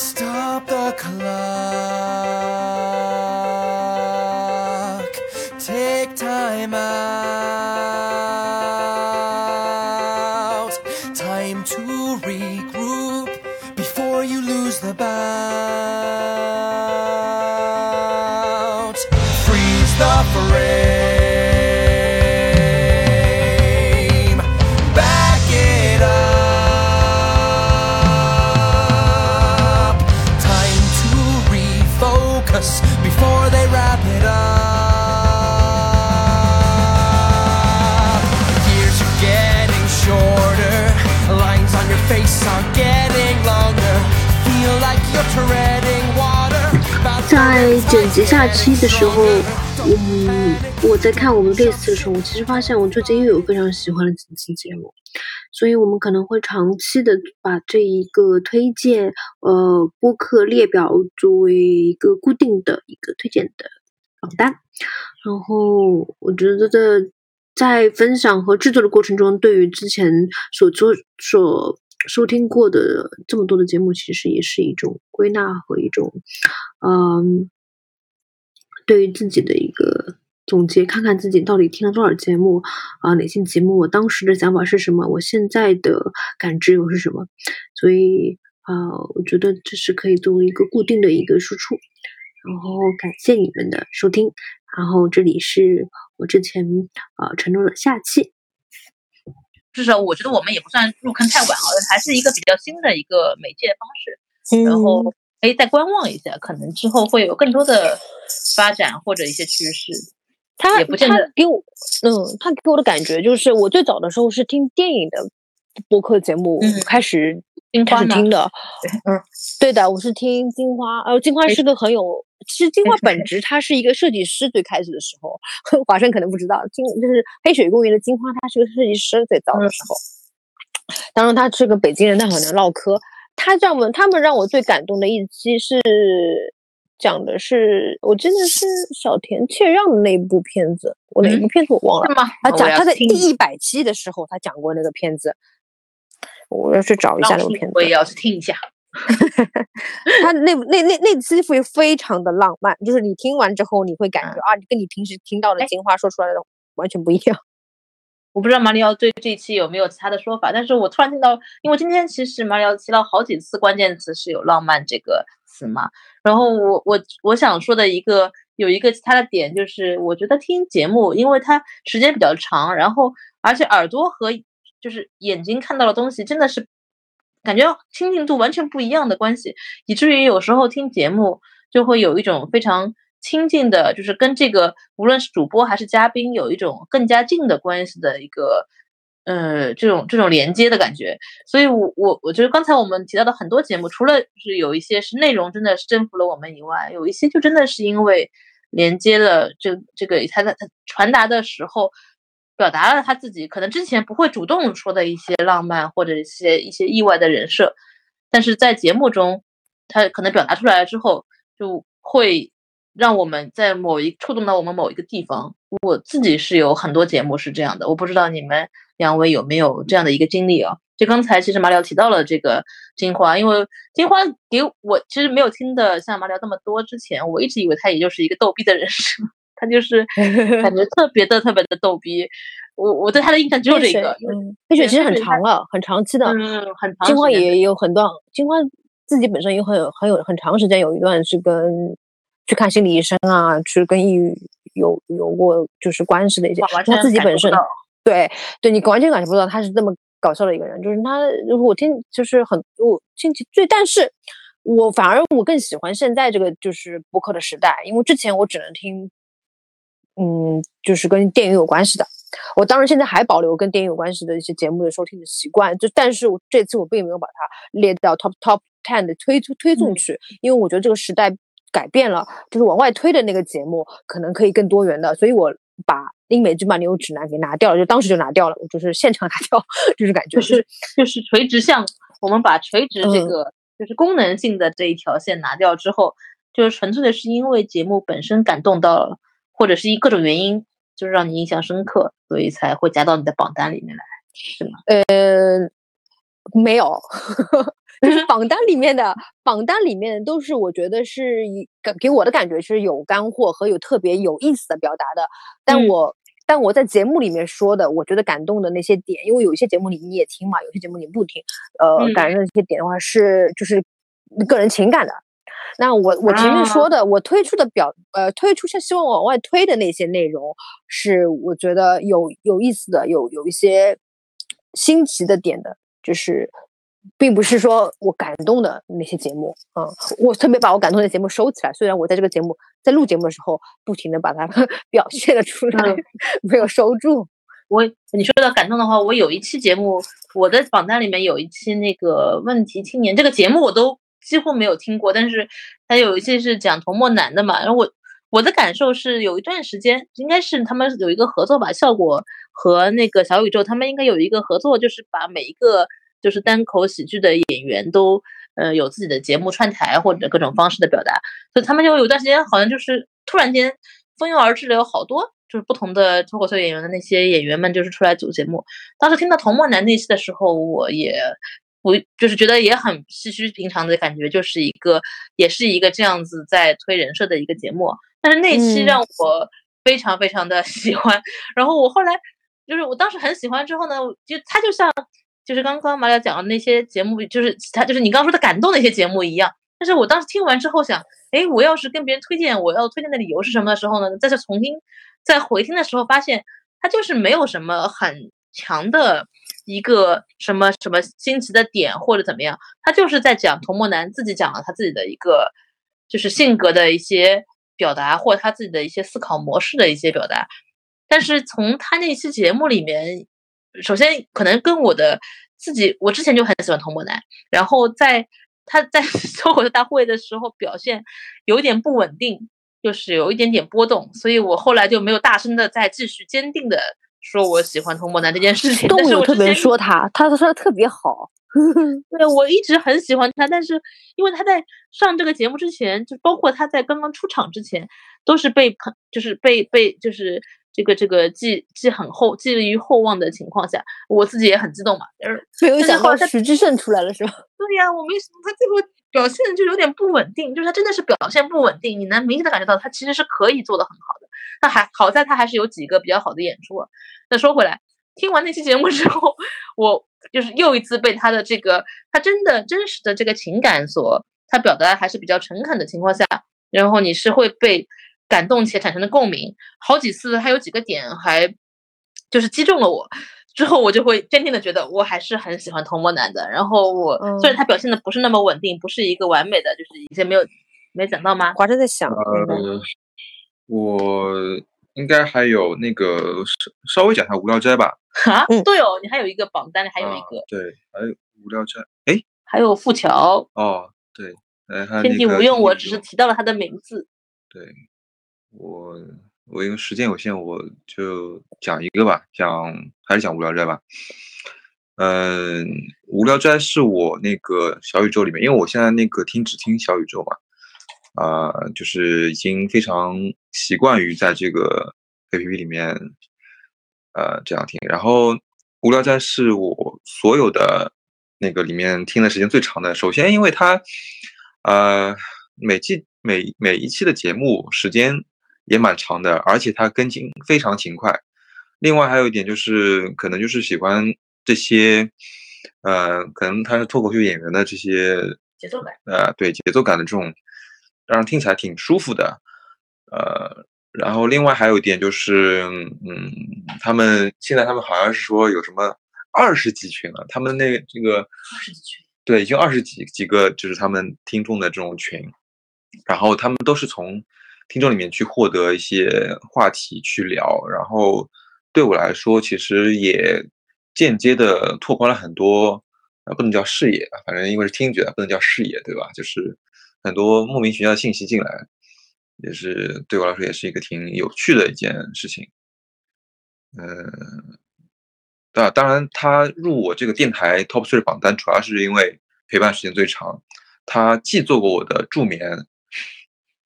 Stop the clock. 接下期的时候嗯，我在看我们这次的时候，我其实发现我最近又有非常喜欢的几期节目，所以我们可能会长期的把这一个推荐呃播客列表作为一个固定的一个推荐的榜单。然后我觉得的在分享和制作的过程中，对于之前所做所收听过的这么多的节目，其实也是一种归纳和一种嗯，对于自己的一个总结，看看自己到底听了多少节目啊、哪些节目我当时的想法是什么，我现在的感知又是什么，所以啊、我觉得这是可以作为一个固定的一个输出。然后感谢你们的收听，然后这里是我之前啊、承诺的下期，至少我觉得我们也不算入坑太晚啊，还是一个比较新的一个媒介方式。然后可以再观望一下，可能之后会有更多的发展或者一些趋势。他也不见得他给我，嗯，他给我的感觉就是，我最早的时候是听电影的播客节目嗯开始开始听的，嗯，对的，我是听金花，呃，金花是个很有，其实金花本质 他是一个设计师，最开始的时候，华生可能不知道，金就是黑水公园的金花，他是个设计师，最早的嗯。时候，当然他是个北京人，但很能唠嗑，他让我们他们让我最感动的一期是讲的是，我记得是小田切让的那部片子，我哪嗯部片子我忘了是。吗？他讲他在第一百期的时候，他讲过那个片子，我要去找一下那个片子。我也要去听一下。他那那那那期会非常的浪漫，就是你听完之后，你会感觉、啊，跟你平时听到的哎金花说出来的完全不一样。我不知道马里奥对这一期有没有其他的说法，但是我突然听到，因为今天其实马里奥提到好几次关键词是有浪漫这个词嘛，然后我我我想说的一个有一个其他的点就是，我觉得听节目，因为它时间比较长，然后而且耳朵和就是眼睛看到的东西真的是感觉亲近度完全不一样的关系，以至于有时候听节目就会有一种非常亲近的，就是跟这个无论是主播还是嘉宾有一种更加近的关系的一个，呃，这种这种连接的感觉。所以我，我我觉得刚才我们提到的很多节目，除了是有一些是内容真的是征服了我们以外，有一些就真的是因为连接了这这个他在他传达的时候。表达了他自己可能之前不会主动说的一些浪漫或者一些一些意外的人设，但是在节目中，他可能表达出来了之后，就会让我们在某一触动到我们某一个地方。我自己是有很多节目是这样的，我不知道你们两位有没有这样的一个经历啊？就刚才其实马里奥提到了这个金花，因为金花给我其实没有听的像马里奥那么多，之前我一直以为他也就是一个逗逼的人 设，他就是 感觉特别的特别的逗逼。我我对他的印象只有这个，嗯，黑雪其实很长了，很长期的。嗯，很长金花也有很多，金花自己本身有很有很有很长时间有一段是跟去看心理医生啊，去跟抑郁有有过就是关系的一些他自己本身对对，你完全感觉不到他是这么搞笑的一个人，就是他，我听就是很我听起最，但是我反而我更喜欢现在这个就是播客的时代，因为之前我只能听，嗯，就是跟电影有关系的。我当然现在还保留跟电影有关系的一些节目的收听的习惯，就但是我这次我并没有把它列到 top top ten 的推推送嗯去，因为我觉得这个时代改变了，就是往外推的那个节目可能可以更多元的，所以我把英美剧漫游指南给拿掉了，就当时就拿掉了，我就是现场拿掉，就是感觉就就是就是垂直向，我们把垂直这嗯个、就是功能性的这一条线拿掉之后，就是纯粹的是因为节目本身感动到了，或者是因各种原因，就是让你印象深刻，所以才会加到你的榜单里面来，是吗？呃，没有，就是榜单里面的榜单里面都是我觉得是一给给我的感觉是有干货和有特别有意思的表达的，但嗯我。但我在节目里面说的，我觉得感动的那些点，因为有一些节目你你也听嘛，有些节目你不听，呃，嗯感人的那些点的话是就是个人情感的。那我我前面啊说的，我推出的表呃推出像希望往外推的那些内容，是我觉得有有意思的，有有一些新奇的点的，就是并不是说我感动的那些节目，嗯，我特别把我感动的节目收起来。虽然我在这个节目在录节目的时候，不停的把它 表现了出来，嗯没有收住。我你说到感动的话，我有一期节目，我的榜单里面有一期那个问题青年这个节目我都几乎没有听过，但是它有一期是讲童漠男的嘛，然后我我的感受是有一段时间应该是他们有一个合作吧，效果和那个小宇宙他们应该有一个合作，就是把每一个就是单口喜剧的演员都呃有自己的节目串台或者各种方式的表达，所以他们就有段时间好像就是突然间蜂拥而至的有好多就是不同的脱口秀演员的那些演员们就是出来组节目。当时听到童梦男那期的时候，我也我就是觉得也很唏嘘平常的感觉，就是一个也是一个这样子在推人设的一个节目。但是那期嗯让我非常非常的 喜欢，然后我后来就是我当时很喜欢之后呢，就他就像就是刚刚马里奥讲的那些节目，就是他就是你刚刚说的感动那些节目一样。但是我当时听完之后想，哎，我要是跟别人推荐，我要推荐的理由是什么的时候呢？再去重新再回听的时候，发现它就是没有什么很强的一个什么什么新奇的点或者怎么样，他就是在讲童漠男自己讲了他自己的一个就是性格的一些表达，或者他自己的一些思考模式的一些表达。但是从他那期节目里面，首先可能跟我的自己，我之前就很喜欢童漠男，然后在他在 脱口秀大会的时候表现有一点不稳定，就是有一点点波动，所以我后来就没有大声的再继续坚定的说我喜欢童漠男这件事情。都但是有特别我之前说他，他说的特别好。对，我一直很喜欢他，但是因为他在上这个节目之前，就包括他在刚刚出场之前，都是被捧，就是被被就是这个这个寄寄很厚寄予厚望的情况下，我自己也很激动嘛。就是没有想到徐志胜出来了是吧？对呀，我没想到他最后表现就有点不稳定，就是他真的是表现不稳定，你能明显的感觉到他其实是可以做的很好的。那还好在他还是有几个比较好的演出啊。那说回来，听完那期节目之后，我就是又一次被他的这个他真的真实的这个情感所他表达还是比较诚恳的情况下，然后你是会被感动且产生的共鸣。好几次还有几个点还就是击中了我。之后我就会坚定的觉得我还是很喜欢童漠男的。然后我、虽然他表现的不是那么稳定，不是一个完美的，就是以前没有没讲到吗？华正在想，呃，我应该还有那个稍稍微讲一下《无聊斋》吧。啊，嗯对哦，你还有一个榜单里还有一啊个，对，还有《无聊斋》。哎，还有富桥，哦，对，呃，他天那个地无用，我只是提到了他的名字。对，我我因为时间有限，我就讲一个吧，讲还是讲《无聊斋》吧。嗯，《无聊斋》是我那个小宇宙里面，因为我现在那个听只听小宇宙嘛，啊、就是已经非常习惯于在这个 APP 里面，呃，这样听。然后《无聊斋》是我所有的那个里面听的时间最长的。首先，因为它，呃，每季每每一期的节目时间也蛮长的，而且它更新非常勤快。另外还有一点就是，可能就是喜欢这些，呃，可能他是脱口秀演员的这些节奏感，呃，对节奏感的这种，让人听起来挺舒服的，呃，然后另外还有一点就是，嗯，他们现在他们好像是说有什么二十几群了，他们那个这个二十几群，对，已经二十几几个就是他们听众的这种群，然后他们都是从听众里面去获得一些话题去聊，然后对我来说，其实也间接的拓宽了很多，呃，不能叫视野啊，反正因为是听觉，不能叫视野，对吧？就是很多莫名其妙的信息进来，也是对我来说也是一个挺有趣的一件事情。嗯，当当然，他入我这个电台 Top Three 榜单，主要是因为陪伴时间最长。他既做过我的助眠，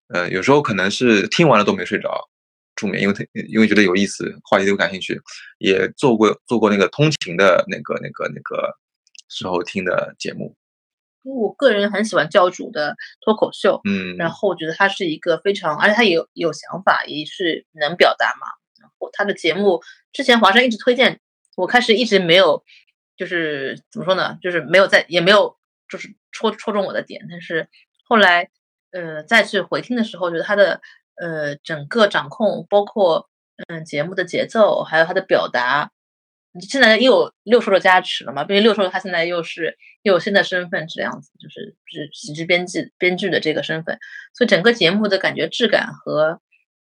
呃，有时候可能是听完了都没睡着，助眠，因为他因为觉得有意思，话题都感兴趣，也做过做过那个通勤的那个那个那个时候听的节目，因为我个人很喜欢教主的脱口秀，嗯，然后我觉得他是一个非常，而且他也有有想法，也是能表达嘛。然后他的节目之前华生一直推荐，我开始一直没有，就是怎么说呢，就是没有在，也没有就是戳戳中我的点。但是后来，呃，再去回听的时候，觉得他的呃整个掌控，包括嗯节目的节奏，还有他的表达。现在又有六叔的加持了嘛？毕竟六叔他现在又是又有新的身份，这样子就是是喜剧编辑编剧的这个身份，所以整个节目的感觉质感和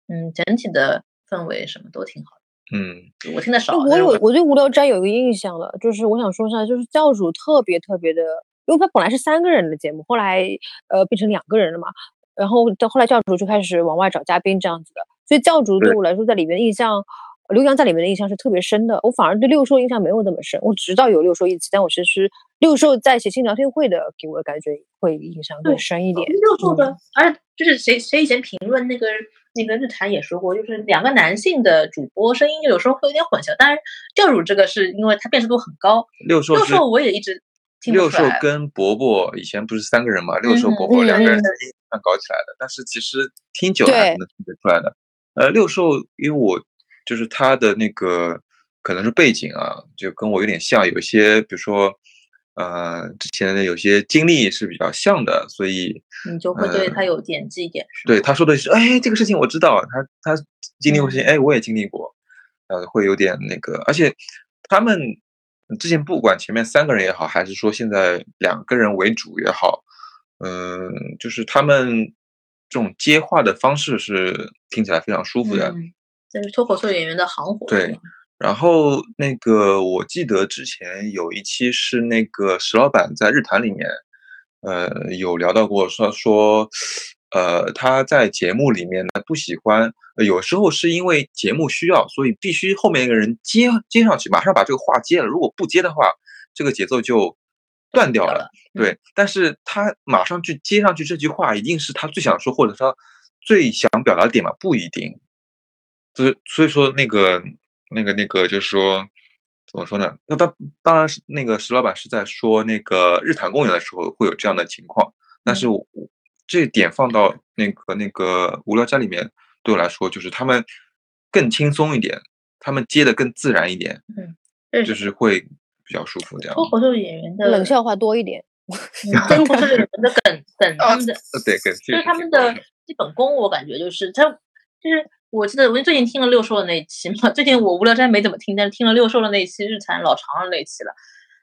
嗯整体的氛围什么都挺好的。嗯，我听的少。我有我对无聊斋有一个印象了，就是我想说一下，就是教主特别特别的，因为他本来是三个人的节目，后来呃变成两个人了嘛，然后到后来教主就开始往外找嘉宾这样子的，所以教主对我来说在里面的印象。刘洋在里面的印象是特别深的，我反而对六兽印象没有那么深。我知道有六兽一期，但我其实六兽在写信聊天会的，给我的感觉会印象更深一点。六兽的，而且就是谁谁以前评论那个那个日坛也说过，就是两个男性的主播声音有时候会有点混淆。当然，教主这个是因为他辨识度很高。六兽六兽我也一直六兽跟伯伯以前不是三个人嘛？六兽伯伯两个人搞起来的，但是其实听久了还是能听得出来的。呃，六兽因为我。就是他的那个可能是背景啊，就跟我有点像，有一些比如说，呃，之前的有些经历是比较像的，所以你就会对他有点记忆点。对他说的是，哎，这个事情我知道，他他经历过事情，哎，我也经历过，呃，会有点那个，而且他们之前不管前面三个人也好，还是说现在两个人为主也好，嗯，就是他们这种接话的方式是听起来非常舒服的。这是脱口秀演员的行活。对，然后那个我记得之前有一期是那个石老板在日坛里面，呃，有聊到过，说说，呃，他在节目里面呢不喜欢，有时候是因为节目需要，所以必须后面一个人接接上去，马上把这个话接了。如果不接的话，这个节奏就断掉了。对，但是他马上去接上去这句话，一定是他最想说，或者说最想表达的点嘛？不一定。所以，所以说那个、那个、那个，就是说，怎么说呢？那当当然是那个石老板是在说那个日坛公园的时候会有这样的情况，但是我这点放到那个那个无聊斋里面，对我来说就是他们更轻松一点，他们接的更自然一点，嗯，就是会比较舒服这样。脱口秀演员的冷笑话多一点，脱口秀演员的梗梗他们的对梗，就是他们的基本功，我感觉就是他就是。我记得我最近听了六兽的那一期嘛，最近我无聊斋没怎么听，但是听了六兽的那一期日产老长的那一期了，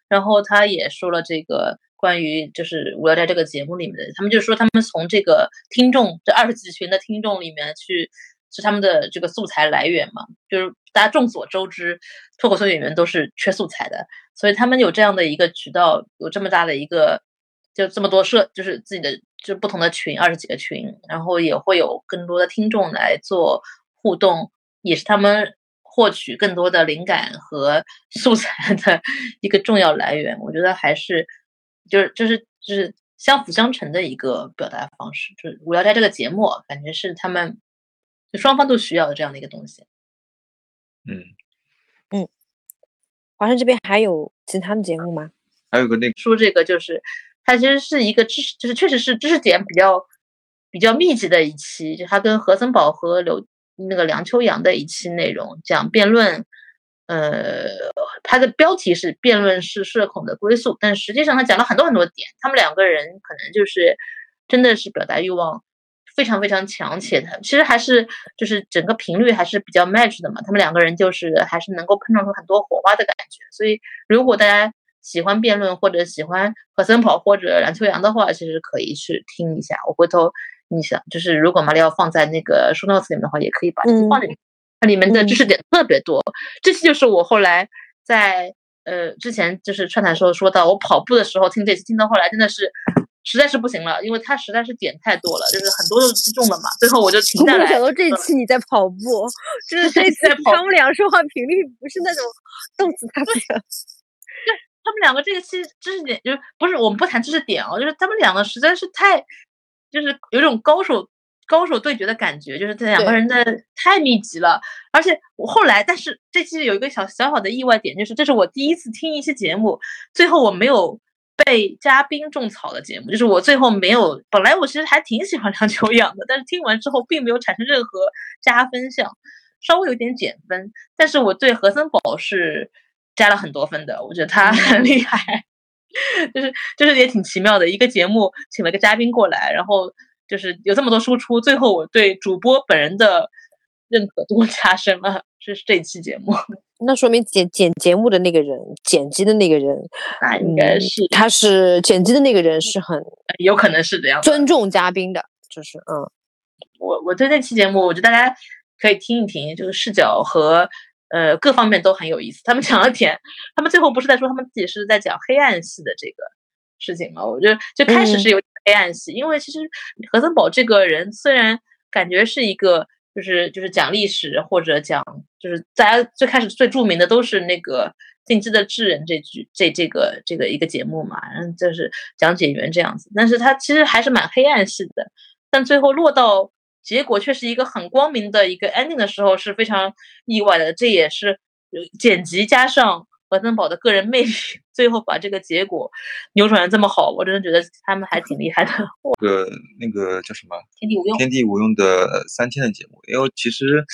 然后他也说了这个关于就是无聊斋这个节目里面的，他们就说他们从这个听众这二十几群的听众里面去是他们的这个素材来源嘛，就是大家众所周知，脱口秀演员都是缺素材的，所以他们有这样的一个渠道，有这么大的一个就这么多社，就是自己的。就不同的群，二十几个群，然后也会有更多的听众来做互动，也是他们获取更多的灵感和素材的一个重要来源。我觉得还是就是就是就是相辅相成的一个表达方式。就是无聊斋这个节目，感觉是他们就双方都需要的这样的一个东西。嗯嗯，华山这边还有其他的节目吗？还有个那个说这个就是。它其实是一个知识，就是确实是知识点比较比较密集的一期，就他跟何森宝和刘那个梁秋阳的一期内容，讲辩论，呃，它的标题是辩论是社恐的归宿，但实际上他讲了很多很多点，他们两个人可能就是真的是表达欲望非常非常强，且他其实还是就是整个频率还是比较 match 的嘛，他们两个人就是还是能够碰撞出很多火花的感觉，所以如果大家。喜欢辩论或者喜欢何森跑或者梁秋阳的话，其实可以去听一下。我回头你想，就是如果马里奥放在那个书 notes 里面的话，也可以把这放里面。它里面的知识点特别多。这期就是我后来在呃之前就是串台时候说到，我跑步的时候听这期，听到后来真的是实在是不行了，因为它实在是点太多了，就是很多都击中了嘛。最后我就停下来。没想到这一期你在跑步，就是这一次他们俩说话频率不是那种动词大的。他们两个这个期知识点就是不是我们不谈知识点哦，就是他们两个实在是太，就是有种高手高手对决的感觉，就是这两个人的太密集了。而且我后来，但是这期有一个小小小的意外点，就是这是我第一次听一期节目，最后我没有被嘉宾种草的节目，就是我最后没有，本来我其实还挺喜欢梁秋阳的，但是听完之后并没有产生任何加分项，稍微有点减分。但是我对何森宝是加了很多分的，我觉得他 很厉害，就是就是也挺奇妙的一个节目，请了个嘉宾过来，然后就是有这么多输出，最后我对主播本人的认可度 加深了，这是这期节目。那说明剪剪节目的那个人，剪辑的那个人，那应该是他是剪辑的那个人是很有可能是这样尊重嘉宾的，就是嗯，我我对那期节目，我觉得大家可以听一听，就是视角和呃各方面都很有意思。他们讲了点，他们最后不是在说他们自己是在讲黑暗系的这个事情吗？我觉得就开始是有黑暗系，因为其实何森宝这个人虽然感觉是一个。就是就是讲历史或者讲，就是大家最开始最著名的都是那个《进击的智人》这句这这个这个一个节目嘛，然后就是讲解员这样子，但是他其实还是蛮黑暗系的，但最后落到结果却是一个很光明的一个 ending 的时候是非常意外的，这也是剪辑加上。何森宝的个人魅力，最后把这个结果扭转的这么好，我真的觉得他们还挺厉害的。个那个叫什么？天地无用。天地无用的三千的节目，因为其实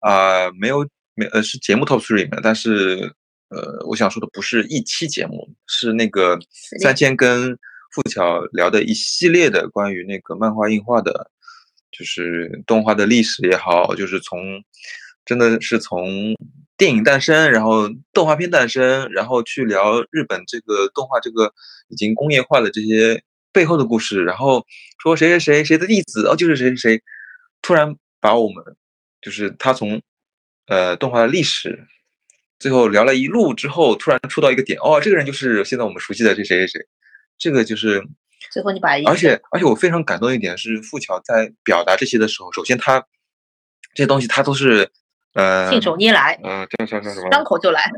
啊，没有没呃是节目 top three 里面，但是呃，我想说的不是一期节目，是那个三千跟付巧聊的一系列的关于那个漫画映画的，就是动画的历史也好，就是从真的是从。电影诞生，然后动画片诞生，然后去聊日本这个动画这个已经工业化的这些背后的故事，然后说谁谁谁谁的弟子哦，就是谁谁谁，突然把我们就是他从呃动画的历史，最后聊了一路之后，突然触到一个点哦，这个人就是现在我们熟悉的这谁谁谁，这个就是最后你把而且而且我非常感动一点是富桥在表达这些的时候，首先他这些东西他都是。呃，信手拈来，呃，叫叫叫什么？张口就来。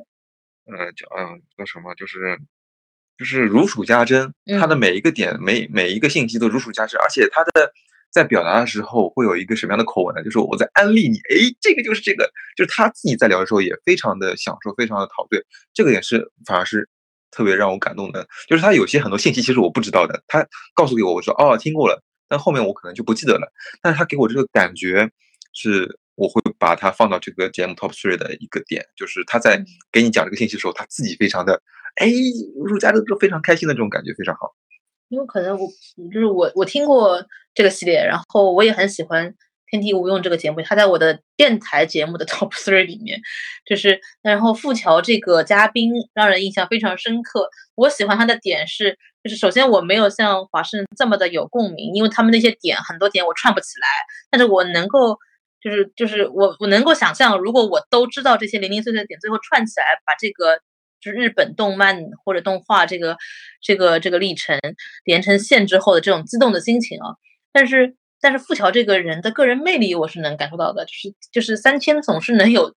呃，叫嗯，叫什么？就是就是如数家珍，他的每一个点，每每一个信息都如数家珍，而且他的在表达的时候会有一个什么样的口吻呢？就是我在安利你，哎，这个就是这个，就是他自己在聊的时候也非常的享受，非常的陶醉。这个也是反而是特别让我感动的，就是他有些很多信息其实我不知道的，他告诉给我，我说哦听过了，但后面我可能就不记得了，但是他给我这个感觉是。我会把它放到这个节目 top three 的一个点，就是他在给你讲这个信息的时候，他自己非常的，哎，入家都非常开心的这种感觉非常好。因为可能我就是我，我听过这个系列，然后我也很喜欢《天地无用》这个节目，他在我的电台节目的 top three 里面，就是然后富桥这个嘉宾让人印象非常深刻。我喜欢他的点是，就是首先我没有像华盛这么的有共鸣，因为他们那些点很多点我串不起来，但是我能够。就是就是我我能够想象，如果我都知道这些零零碎碎的点，最后串起来，把这个就是日本动漫或者动画这个这个这个历程连成线之后的这种激动的心情啊。但是但是富桥这个人的个人魅力，我是能感受到的，就是就是三千总是能有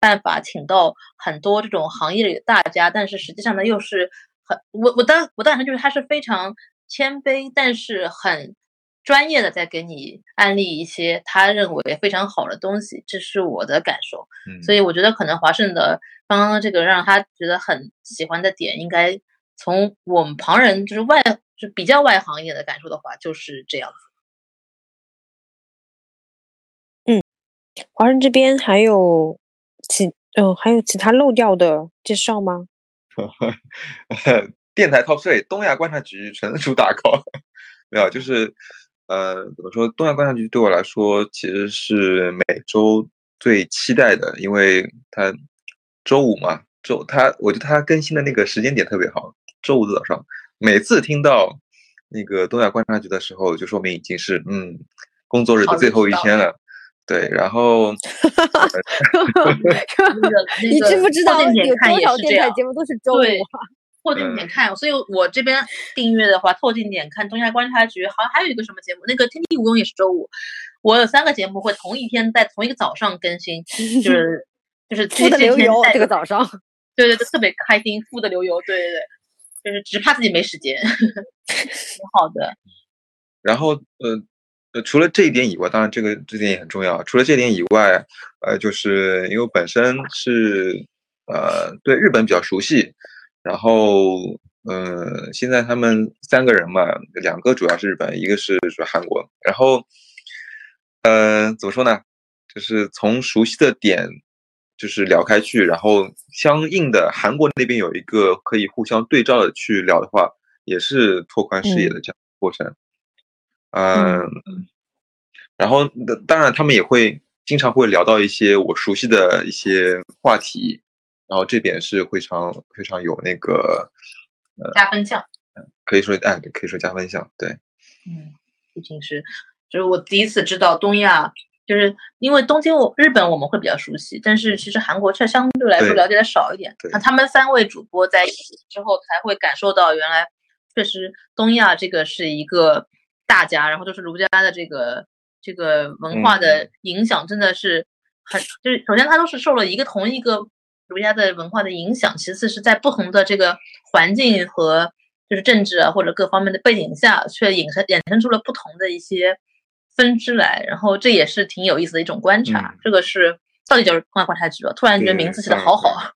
办法请到很多这种行业里的大家，但是实际上呢，又是很我我当我当时就是他是非常谦卑，但是很。专业的在给你安利一些他认为非常好的东西，这是我的感受。所以我觉得可能华盛的刚刚这个让他觉得很喜欢的点，应该从我们旁人就是外就比较外行业的感受的话，就是这样子。华人这边还有其嗯还有其他漏掉的介绍吗？电台 Top Three，东亚观察局纯属打 call，没有就是。呃，怎么说？东亚观察局对我来说其实是每周最期待的，因为它周五嘛，周它我觉得它更新的那个时间点特别好，周五的早上，每次听到那个东亚观察局的时候，就说明已经是嗯工作日的最后一天了。对，然后 你知不知道有多少电台节目都是周五？凑近点看，所以我这边订阅的话，凑近点看。东亚观察局好像还有一个什么节目，那个天地无用也是周五。我有三个节目会同一天在同一个早上更新，就是就是富的流油这个早上，对 对对，特别开心，富的流油，对对对，就是只怕自己没时间。挺好的。然后呃呃，除了这一点以外，当然这个这点也很重要。除了这点以外，呃，就是因为本身是呃对日本比较熟悉。然后嗯，现在他们三个人嘛，两个主要是日本，一个是主要韩国。然后，呃，怎么说呢？就是从熟悉的点，就是聊开去，然后相应的韩国那边有一个可以互相对照的去聊的话，也是拓宽视野的这样过程。嗯，然后当然他们也会经常会聊到一些我熟悉的一些话题，然后这点是非常非常有那个呃。加分项，可以说，哎，可以说加分项，对，嗯，毕竟是，就是我第一次知道东亚，就是因为东京，我日本我们会比较熟悉，但是其实韩国却相对来说了解的少一点。那他们三位主播在一起之后，才会感受到原来确实东亚这个是一个大家，然后就是儒家的这个这个文化的影响，真的是很，就是首先它都是受了一个同一个。儒家的文化的影响，其次是在不同的这个环境和就是政治啊或者各方面的背景下，却衍生衍生出了不同的一些分支来，然后这也是挺有意思的一种观察。这个是到底叫通外观察局吧？突然觉得名字起的好好啊！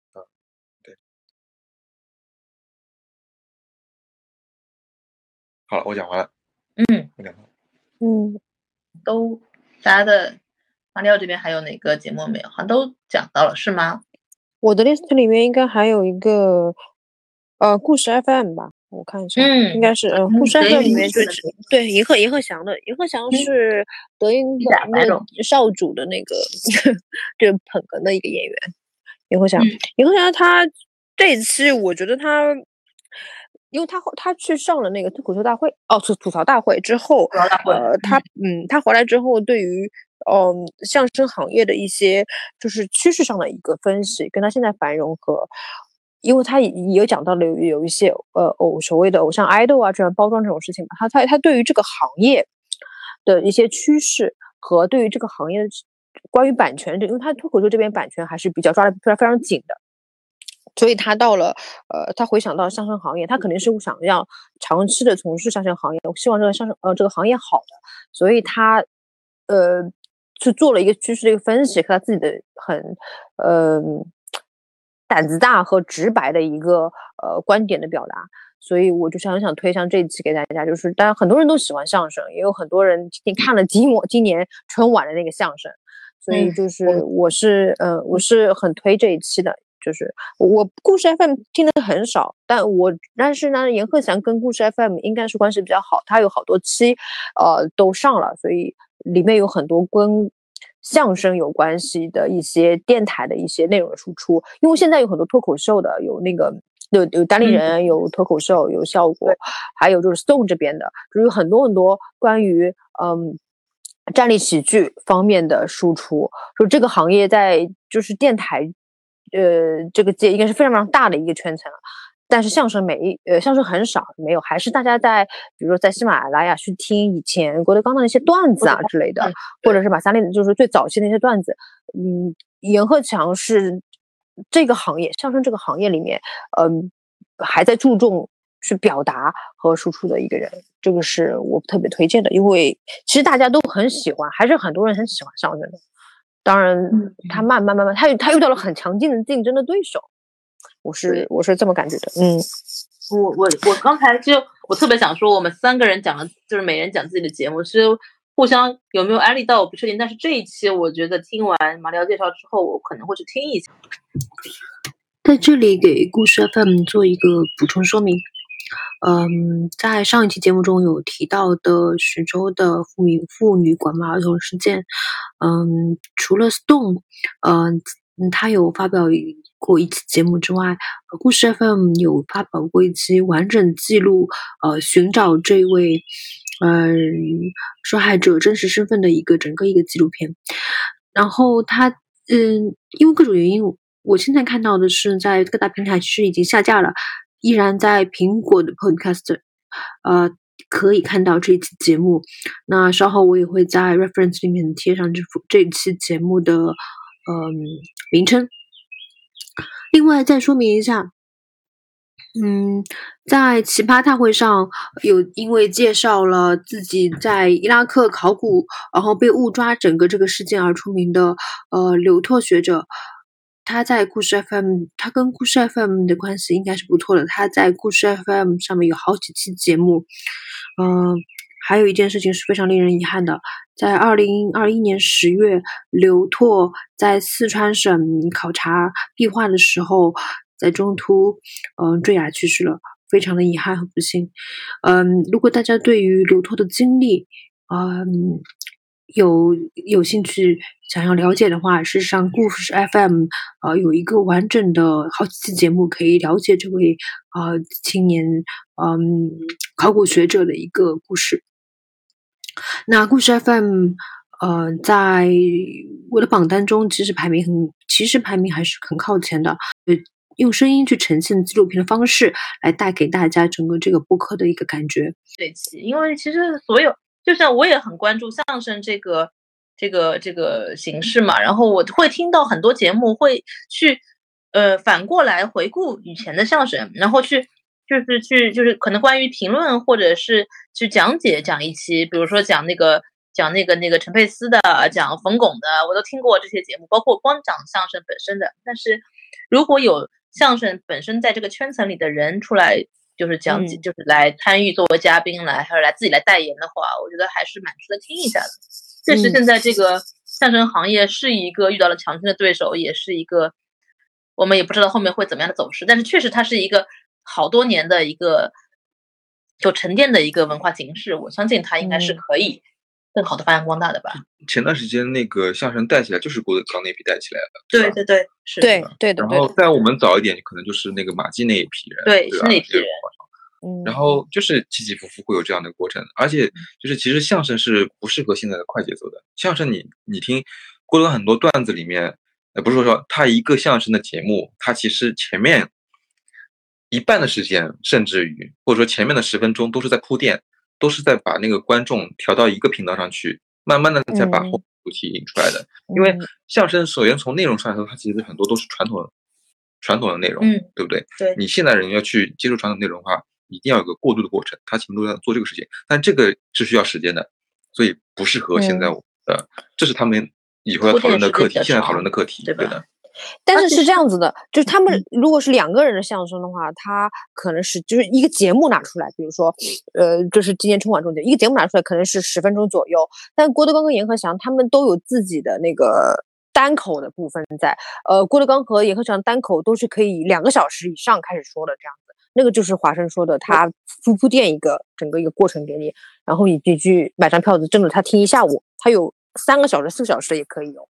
好了，我讲完了。嗯，嗯，都大家的马里奥这边还有哪个节目没有？好像都讲到了，是吗？我的 list 里面应该还有一个，呃，故事 FM 吧，我看一下，嗯，应该是，呃，故事 FM 里面就是对银鹤银鹤祥的，银鹤祥是德云的那个少主的那个，就捧哏的一个演员，银鹤祥，银鹤祥他这一期我觉得他，因为他他去上了那个脱口秀大会，哦，吐吐槽大会之后，呃，他嗯，他回来之后对于。嗯，相声行业的一些就是趋势上的一个分析，跟他现在繁荣和，因为他也有讲到了有有一些呃偶所谓的偶像 idol 啊这样包装这种事情嘛，他他他对于这个行业的一些趋势和对于这个行业的关于版权，因为他脱口秀这边版权还是比较抓的非常非常紧的，所以他到了呃他回想到相声行业，他肯定是想要长期的从事相声行业，我希望这个相声呃这个行业好的，所以他呃。去做了一个趋势的一个分析和他自己的很，呃，胆子大和直白的一个呃观点的表达，所以我就是很想推向这一期给大家，就是当然很多人都喜欢相声，也有很多人今天看了今我今年春晚的那个相声，所以就是我是呃我是很推这一期的，就是我故事 FM 听的很少，但我但是呢，严鹤翔跟故事 FM 应该是关系比较好，他有好多期呃都上了，所以。里面有很多跟相声有关系的一些电台的一些内容的输出，因为现在有很多脱口秀的，有那个有有单立人，有脱口秀，有效果，还有就是 Stone 这边的，就是有很多很多关于嗯站立喜剧方面的输出，说这个行业在就是电台呃这个界应该是非常非常大的一个圈层。但是相声没呃相声很少没有，还是大家在比如说在喜马拉雅去听以前郭德纲的那些段子啊之类的，或者是马三立就是最早期的那些段子。嗯，严鹤强是这个行业相声这个行业里面，嗯，还在注重去表达和输出的一个人，这个是我特别推荐的，因为其实大家都很喜欢，还是很多人很喜欢相声的。当然，他慢慢慢慢，他他遇到了很强劲的竞争的对手。我是我是这么感觉的，嗯，我我我刚才就我特别想说，我们三个人讲了，就是每人讲自己的节目，是互相有没有安利到我不确定，但是这一期我觉得听完马里奥介绍之后，我可能会去听一下。在这里给故事 FM 做一个补充说明，嗯，在上一期节目中有提到的徐州的妇女妇女拐卖儿童事件，嗯，除了 Stone，嗯。他有发表过一期节目之外，故事 FM 有发表过一期完整记录，呃，寻找这位，嗯，受害者真实身份的一个整个一个纪录片。然后他，嗯，因为各种原因，我现在看到的是在各大平台其实已经下架了，依然在苹果的 Podcast，呃，可以看到这一期节目。那稍后我也会在 reference 里面贴上这幅这期节目的。嗯，名称。另外再说明一下，嗯，在奇葩大会上有因为介绍了自己在伊拉克考古，然后被误抓整个这个事件而出名的呃刘拓学者，他在故事 FM，他跟故事 FM 的关系应该是不错的。他在故事 FM 上面有好几期节目，嗯、还有一件事情是非常令人遗憾的，在二零二一年十月，刘拓在四川省考察壁画的时候，在中途，嗯、坠崖去世了，非常的遗憾和不幸。嗯，如果大家对于刘拓的经历，嗯，有有兴趣想要了解的话，事实上故事 FM 呃有一个完整的好几期节目可以了解这位呃青年嗯考古学者的一个故事。那故事 FM 呃在我的榜单中其实排名很，其实排名还是很靠前的。呃，用声音去呈现纪录片的方式来带给大家整个这个播客的一个感觉。对，因为其实所有，就像我也很关注相声这个这个这个形式嘛，然后我会听到很多节目会去呃反过来回顾以前的相声，然后去就是去就是可能关于评论或者是去讲解讲一期，比如说讲那个讲那个那个陈佩斯的，讲冯巩的，我都听过这些节目，包括光讲相声本身的。但是如果有相声本身在这个圈层里的人出来，就是讲解，嗯就是来参与作为嘉宾来，还有来自己来代言的话，我觉得还是蛮值得听一下的。确实，嗯现在这个相声行业是一个遇到了强劲的对手，也是一个我们也不知道后面会怎么样的走势，但是确实它是一个好多年的一个就沉淀的一个文化形式，我相信它应该是嗯可以更好的发扬光大的吧。前段时间那个相声带起来，就是郭德纲那批带起来的，对对对，是对对的然，后在我们早一点，可能就是那个马季那一批人，对是那批人嗯，然后就是起起伏伏会有这样的过程，而且就是其实相声是不适合现在的快节奏的。相声你你听郭德纲很多段子里面，呃不是说说他一个相声的节目，他其实前面一半的时间，甚至于或者说前面的十分钟都是在铺垫，都是在把那个观众调到一个频道上去，慢慢的再把嗯后主题引出来的。因为嗯相声首先从内容上来说，它其实很多都是传统传统的内容，嗯，对不对？对你现代人要去接触传统内容的话，一定要有个过渡的过程，他前面都要做这个事情，但这个是需要时间的，所以不适合现在嗯我的，这是他们以后要讨论的课题，现在讨论的课题，对吧的，但是是这样子的，就是他们嗯如果是两个人的相声的话，他可能是就是一个节目拿出来，比如说，呃，就是今年春晚中间一个节目拿出来，可能是十分钟左右。但郭德纲跟阎鹤祥他们都有自己的那个单口的部分在，呃，郭德纲和阎鹤祥单口都是可以两个小时以上开始说的这样子。那个就是华生说的，他铺铺垫一个整个一个过程给你，然后你你去买张票子，真的他听一下午，他有三个小时、四个小时也可以哦。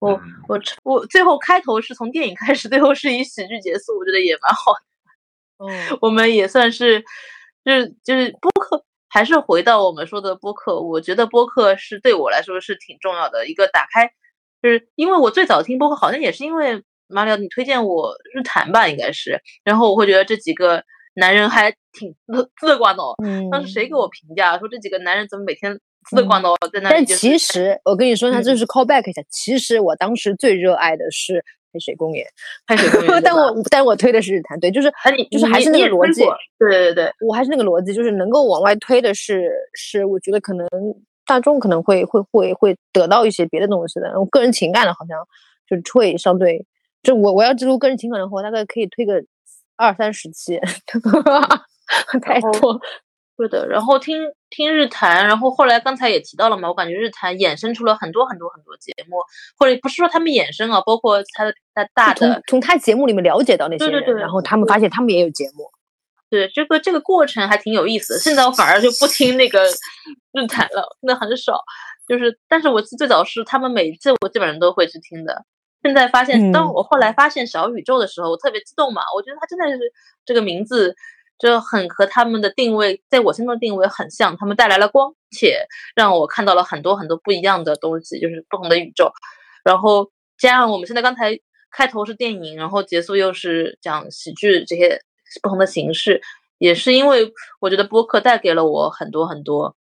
我嗯我我最后开头是从电影开始，最后是以喜剧结束，我觉得也蛮好的。嗯 我们也算是，就是就是播客，还是回到我们说的播客。我觉得播客是对我来说是挺重要的一个打开，就是因为我最早听播客好像也是因为马里奥你推荐我日坛吧，应该是，然后我会觉得这几个男人还挺 自自观的哦。嗯当时谁给我评价说这几个男人怎么每天自观的哦在那里但就是？其实我跟你说，他这嗯是 call back 一下。其实我当时最热爱的是黑水公园，黑水公园对但吧我但我推的是日坛，对，就是哎你就是还是那个逻辑，对对对，我还是那个逻辑，就是能够往外推的是是，我觉得可能大众可能会会会会得到一些别的东西的。我个人情感的，好像就是会相对，就我我要记录个人情感的话，我大概可以推个二三十期，太多。对的，然后听听日坛，然后后来刚才也提到了嘛，我感觉日坛衍生出了很多很多很多节目，或者不是说他们衍生啊，包括他的他大的，从他节目里面了解到那些人，对对对然后他们发现他们也有节目。对这个这个过程还挺有意思的。现在我反而就不听那个日坛了，那很少。就是，但是我最早是他们每一次我基本上都会去听的。现在发现，当嗯我后来发现小宇宙的时候，我特别激动嘛，我觉得它真的是这个名字就很和他们的定位，在我心中的定位很像，他们带来了光，且让我看到了很多很多不一样的东西，就是不同的宇宙。然后加上我们现在刚才开头是电影，然后结束又是讲喜剧这些不同的形式，也是因为我觉得播客带给了我很多很多，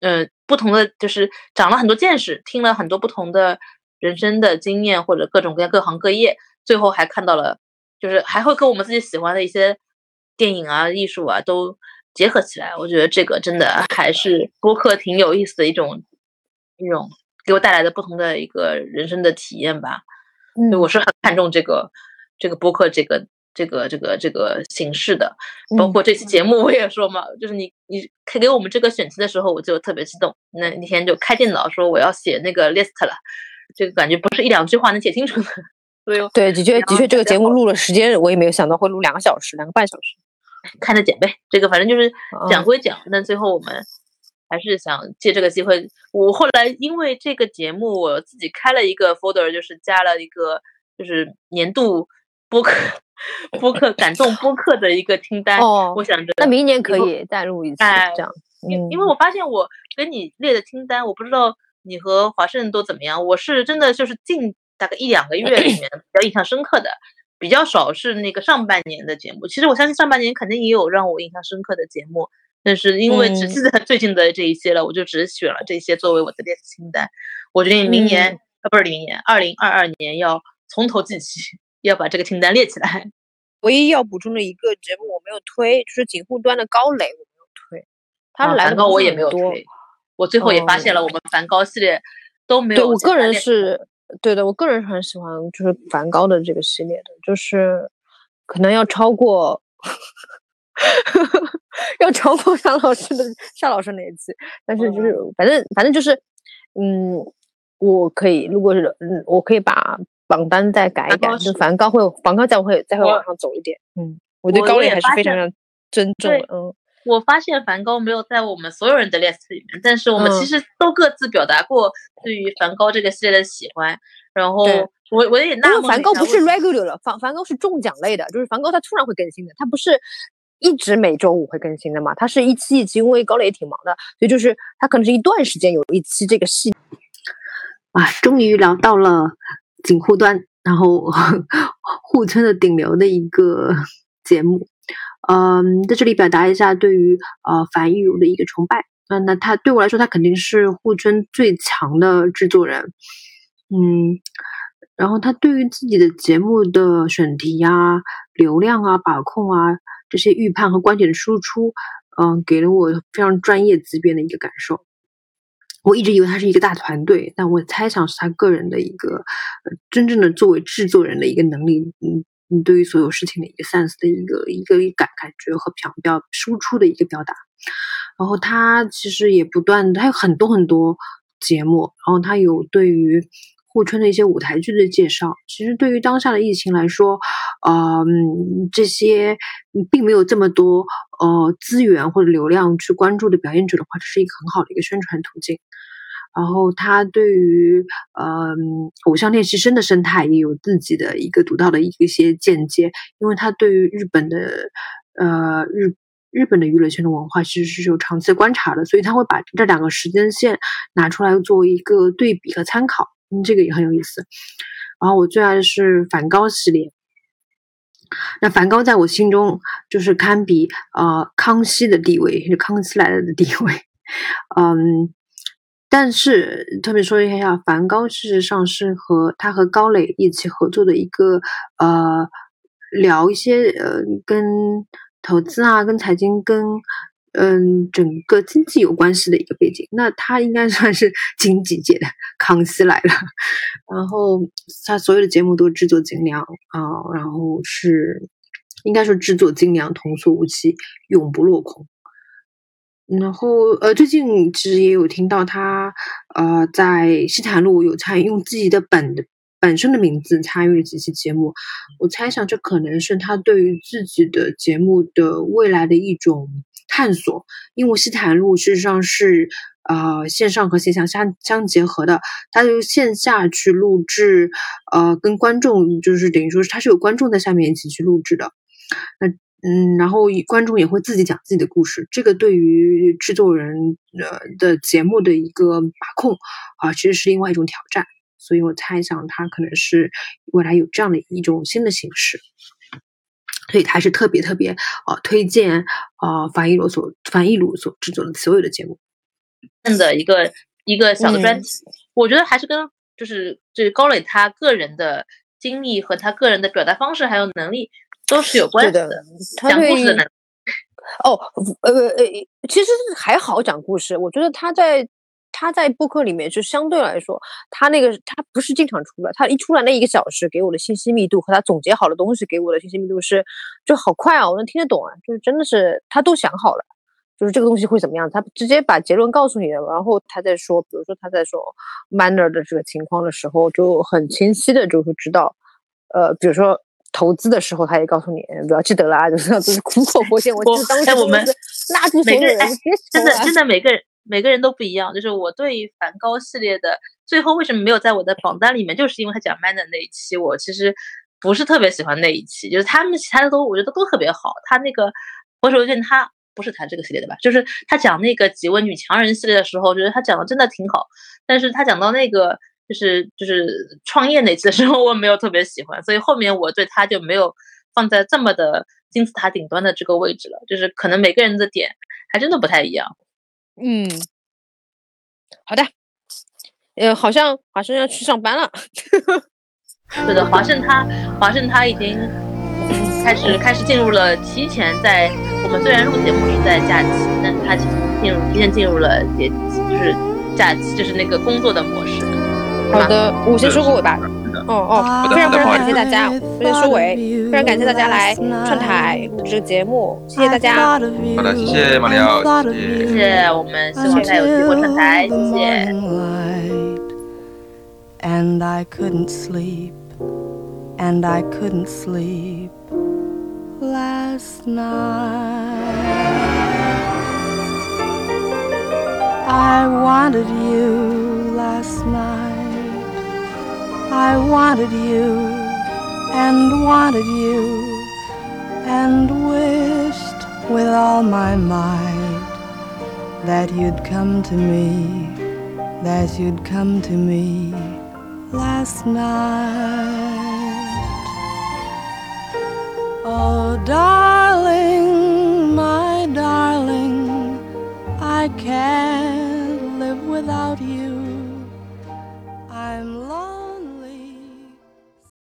呃，不同的就是长了很多见识，听了很多不同的人生的经验或者各种各样各行各业，最后还看到了，就是还会跟我们自己喜欢的一些电影啊、艺术啊都结合起来。我觉得这个真的 还是播客挺有意思的一种一种给我带来的不同的一个人生的体验吧。嗯我是很看重这个这个播客这个这个这个这个形式的。包括这期节目我也说嘛，就是你你开给我们这个选题的时候，我就特别激动。那那天就开电脑说我要写那个 list 了，这个感觉不是一两句话能解清楚的。对，的确的确，这个节目录了时间，我也没有想到会录两个小时，两个半小时。看着剪呗，这个反正就是讲归讲，但最后我们还是想借这个机会。我后来因为这个节目，我自己开了一个 folder，就是加了一个就是年度播客播客感动播客的一个清单。哦，我想着那明年可以再录一次，这样。因因为我发现我跟你列的清单，我不知道你和华盛都怎么样。我是真的就是近大概一两个月里面比较印象深刻的。比较少是那个上半年的节目，其实我相信上半年肯定也有让我印象深刻的节目，但是因为只记得最近的这一些了，我就只选了这些作为我的列清单。我决定明年啊，不是明年，二零二二年要从头记起，要把这个清单列起来。唯一要补充的一个节目我没有推，就是锦户端的高磊我没有推，他来梵高我也没有推，我最后也发现了我们梵高系列都没有。对我个人是。对的，我个人是很喜欢就是梵高的这个系列的，就是可能要超过，要超过夏老师的夏老师那一期，但是就是反正反正就是，嗯，我可以如果是嗯，我可以把榜单再改一改，就梵高会梵高再会再会往上走一点，嗯，我对高磊还是非常非常尊重的，嗯。我发现梵高没有在我们所有人的 list 里面，但是我们其实都各自表达过对于梵高这个系列的喜欢。然后我我也纳闷，梵高不是 regular 了，梵梵高是中奖类的，就是梵高他突然会更新的，他不是一直每周五会更新的嘛？他是一期一期，因为高磊也挺忙的，所以就是他可能是一段时间有一期这个系。啊，终于聊到了锦户端，然后 互村的顶流的一个节目。嗯，在这里表达一下对于呃樊亦儒的一个崇拜。嗯，那他对我来说，他肯定是户村最强的制作人。嗯，然后他对于自己的节目的选题啊、流量啊、把控啊这些预判和观点的输出，嗯，给了我非常专业级别的一个感受。我一直以为他是一个大团队，但我猜想是他个人的一个真正的作为制作人的一个能力。嗯。你对于所有事情的一个 sense 的一个一个感感觉和表表输出的一个表达，然后他其实也不断，他有很多很多节目，然后他有对于沪春的一些舞台剧的介绍。其实对于当下的疫情来说，嗯，这些并没有这么多呃资源或者流量去关注的表演者的话，这是一个很好的一个宣传途径。然后他对于嗯偶像练习生的生态也有自己的一个独到的一一些见解，因为他对于日本的呃日日本的娱乐圈的文化其实是有长期观察的，所以他会把这两个时间线拿出来作为一个对比和参考，嗯，这个也很有意思。然后我最爱的是梵高系列，那梵高在我心中就是堪比呃康熙的地位，是康熙来了的地位，嗯。但是特别说一下，梵高事实上是和他和高磊一起合作的一个呃，聊一些呃跟投资啊、跟财经、跟嗯整个经济有关系的一个背景。那他应该算是经济界的康熙来了。然后他所有的节目都制作精良啊，然后是应该说制作精良、童叟无欺、永不落空。然后，呃，最近其实也有听到他，呃，在西坦路有参与用自己的本的本身的名字参与了几期节目。我猜想，这可能是他对于自己的节目的未来的一种探索。因为西坦路事实上是，呃，线上和线下相相结合的。他就线下去录制，呃，跟观众就是等于说是他是有观众在下面一起去录制的。那。嗯，然后观众也会自己讲自己的故事，这个对于制作人呃的节目的一个把控啊，其实是另外一种挑战。所以我猜想他可能是未来有这样的一种新的形式，所以还是特别特别啊推荐啊樊一鲁所樊一鲁所制作的所有的节目。的一个一个小的专题，我觉得还是跟就是就是高磊他个人的经历和他个人的表达方式还有能力。都是有关系的，他讲故事的哦，呃呃，其实还好讲故事。我觉得他在他在播客里面就相对来说，他那个他不是经常出来，他一出来那一个小时给我的信息密度和他总结好的东西给我的信息密度是就好快啊，我能听得懂啊，就是真的是他都想好了，就是这个东西会怎么样，他直接把结论告诉你了，然后他再说，比如说他在说 manner 的这个情况的时候，就很清晰的就会知道，呃，比如说。投资的时候，他也告诉你不要记得啦，就是就是苦口婆 心。我记得当时我们拉住所有人，真的真的每个人每个人都不一样。就是我对梵高系列的最后为什么没有在我的榜单里面，就是因为他讲 man 的那一期，我其实不是特别喜欢那一期。就是他们其他的都我觉得都特别好。他那个我首先他不是谈这个系列的吧？就是他讲那个几位女强人系列的时候，我觉得他讲的真的挺好。但是他讲到那个。就是就是创业那次的时候，我没有特别喜欢，所以后面我对他就没有放在这么的金字塔顶端的这个位置了。就是可能每个人的点还真的不太一样。嗯，好的。呃，好像华生要去上班了。对的，华盛他华盛他已经开始开始进入了提前在我们虽然录节目是在假期，但是他进入提前进入了节就是假期就是那个工作的模式。好的，我先收个尾吧。哦哦，非常非常感谢大家，我先收尾。非常感谢大家来串台这个节目，谢谢大家。好的，谢谢马里奥，谢谢，我们希望再有机会串台，谢谢。And I couldn't sleep, and I couldn't sleep last night. I wanted you last night. I wanted you and wanted you and wished with all my might that you'd come to me, that you'd come to me last night. Oh, darling, my darling, I can't live without you. I'm.